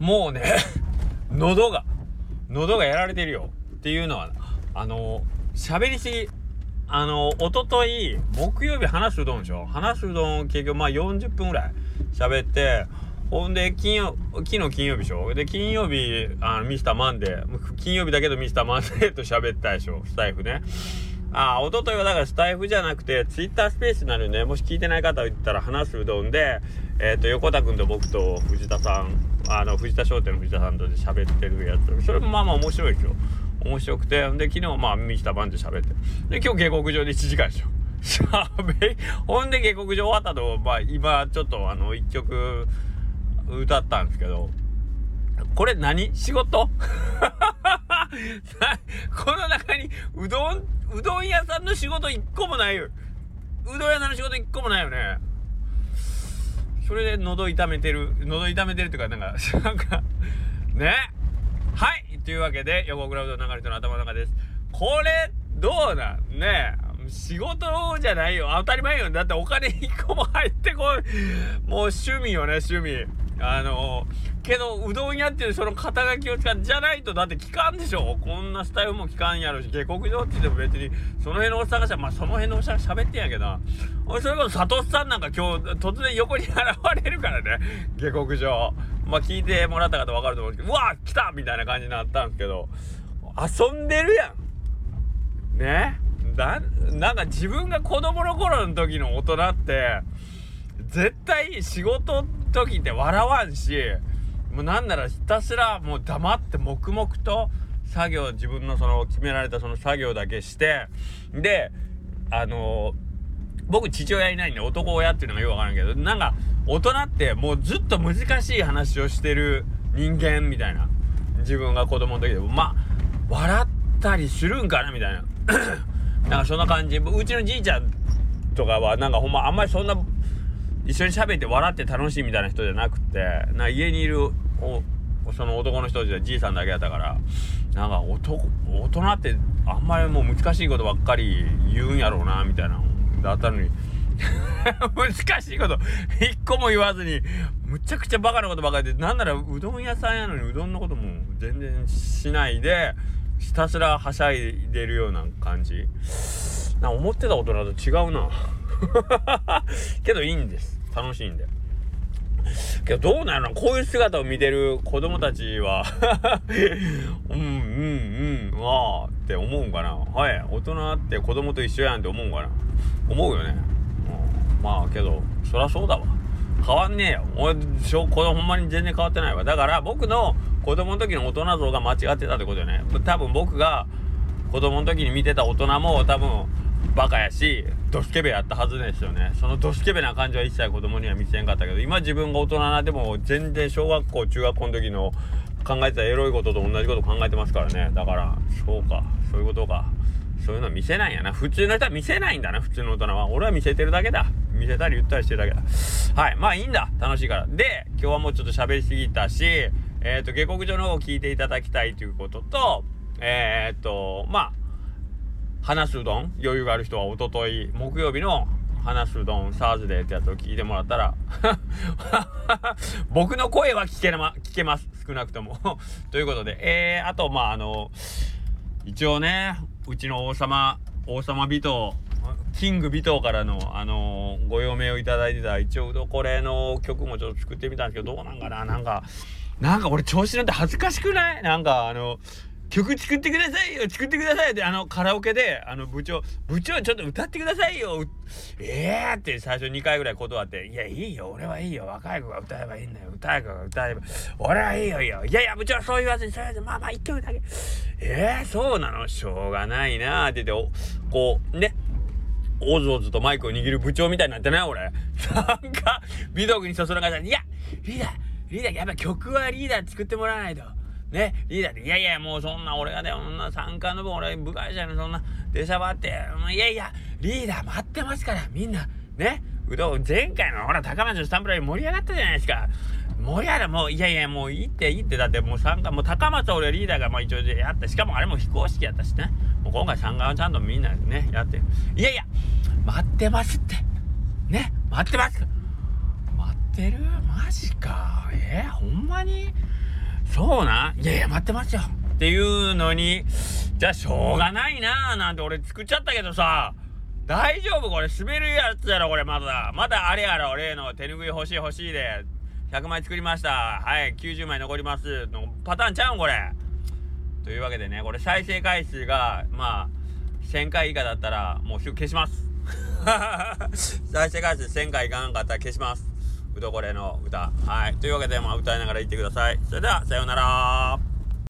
もうね 喉が喉がやられてるよ。っていうのはあの喋りすぎあのおととい木曜日話すうどんでしょ？話すうどん結局まあ40分ぐらい喋ってほんで金曜昨日金曜日でしょ？で金曜日あのミスターマンデー金曜日だけどミスターマンデーと喋ったでしょ？スタイフね。あ、おとといはだからスタイフじゃなくて、ツイッタースペースになるんで、もし聞いてない方言ったら、話すうどんで、え、ー、と、横田君と僕と藤田さん、あの、藤田商店の藤田さんとで喋ってるやつ。それもまあまあ面白いですよ。面白くて。で、昨日まあ、ミスターバンで喋って。で、今日下克上で1時間でしょ。しゃべほんで下克上終わったと、まあ、今、ちょっとあの、一曲、歌ったんですけど、これ何？仕事？この中にうどん、うどん屋さんの仕事一個もない。うどん屋さんの仕事一個もないよね。それで喉痛めてる、喉痛めてるっていうか、なんか、なんか、ね？はい。というわけで、横倉うどん流れとの頭の中です。これ、どうなん？ね？仕事じゃないよ。当たり前よ。だってお金1個も入ってこい。もう趣味よね、趣味。あのけどうどん屋っていうその肩書きを使ってじゃないとだって聞かんでしょ。こんなスタイルも聞かんやろし。下克上って言っても別にその辺のおっさんがしゃまあその辺のおっさんが喋ってんやけど。俺それこそ佐藤さんなんか今日突然横に現れるからね。下克上。まあ聞いてもらった方分かると思うんですけど。うわ来たみたいな感じになったんですけど。遊んでるやん。ね？だなんか自分が子供の頃の時の大人って絶対仕事時って笑わんしもうなんならひたすらもう黙って黙々と作業自分のその決められたその作業だけしてであのー、僕父親いないんで男親っていうのがよくわからんけどなんか大人ってもうずっと難しい話をしてる人間みたいな自分が子供の時でもまあ笑ったりするんかなみたいな。なんかそんな感じ。うちのじいちゃんとかはなんかほんまあんまりそんな一緒に喋って笑って楽しいみたいな人じゃなくてな家にいるその男の人じゃじいさんだけやったからなんか男大人ってあんまりもう難しいことばっかり言うんやろうなみたいなだったのに。難しいこと一個も言わずにむちゃくちゃバカなことばかりでなんならうどん屋さんやのにうどんのことも全然しないでひたすらはしゃいでるような感じ。な思ってた大人と違うな。けどいいんです。楽しいんで。けどどうなの？こういう姿を見てる子供たちは。うんうんうん。ああって思うんかな。はい。大人って子供と一緒やんって思うんかな。思うよね、うん、まあけどそりゃそうだわ。変わんねえよ。俺子供ほんまに全然変わってないわ。だから僕の子供の時の大人像が間違ってたってことよね。多分僕が子供の時に見てた大人も多分バカやしドスケベやったはずですよね。そのドスケベな感じは一切子供には見せんかったけど今自分が大人なでも全然小学校中学校の時の考えてたエロいことと同じこと考えてますからね。だからそうか。そういうことか。そういうのは見せないんやな普通の人は見せないんだな普通の大人は。俺は見せてるだけだ。見せたり言ったりしてるだけだ。はい。まあいいんだ。楽しいから。で今日はもうちょっと喋りすぎたしえっ、ー、と下克上の方を聞いていただきたいということとえっ、ー、とまあ話すうどん？余裕がある人はおととい木曜日の話すうどんサーズデーってやつを聞いてもらったら 僕の声は聞け,、ま、聞けます。少なくとも。ということでえー、あとまああの一応ねうちの王様王様美藤キング尾藤からの、あのー、ご用命をいただいてた一応うどこれの曲もちょっと作ってみたんですけどどうなんかな？なんかなんか俺調子乗って恥ずかしくない？なんかあの曲作ってくださいよ作ってくださいってあのカラオケであの部長部長ちょっと歌ってくださいよ。ええー、って最初2回ぐらい断っていやいいよ。俺はいいよ。若い子が歌えばいいんだよ。若い子が歌えば俺はいいよいいよ。いやいや部長そう言わずにそう言わずにまあまあ一曲だけ。ええー、そうなの？しょうがないなって言ってこうね。おずおずとマイクを握る部長みたいになってない俺。なんか美徳にそそらかさいやリーダーリーダーやっぱ曲はリーダー作ってもらわないと。ね、リーダーで、いやいや、もうそんな俺がね、そんな参加の分、俺、部外者にそんな出しゃばって、いやいや、リーダー待ってますから、みんな、ね、うどん、前回のほら、高松のスタンプライン盛り上がったじゃないですか。盛り上がる、もう、いやいや、もういいって、いいって、だってもう参加、もう高松俺リーダーがまあ一応やった。しかもあれも非公式やったしね。もう今回参加はちゃんとみんなね、やって。いやいや、待ってますって。ね、待ってます。待ってる？マジか。えー、ほんまに？そうなんいやいや、待ってますよ。っていうのに、じゃあしょうがないなーなんて俺作っちゃったけどさ、大丈夫これ滑るやつやろこれまだ。まだあれやろ例の手拭い欲しい欲しいで。100枚作りました。はい、90枚残ります。のパターンちゃうんこれ。というわけでね、これ再生回数が、まあ、1000回以下だったら、もう消します。再生回数1000回いかんかったら消します。うどこれの歌。はい。というわけで、まあ、歌いながら言ってください。それでは、さようなら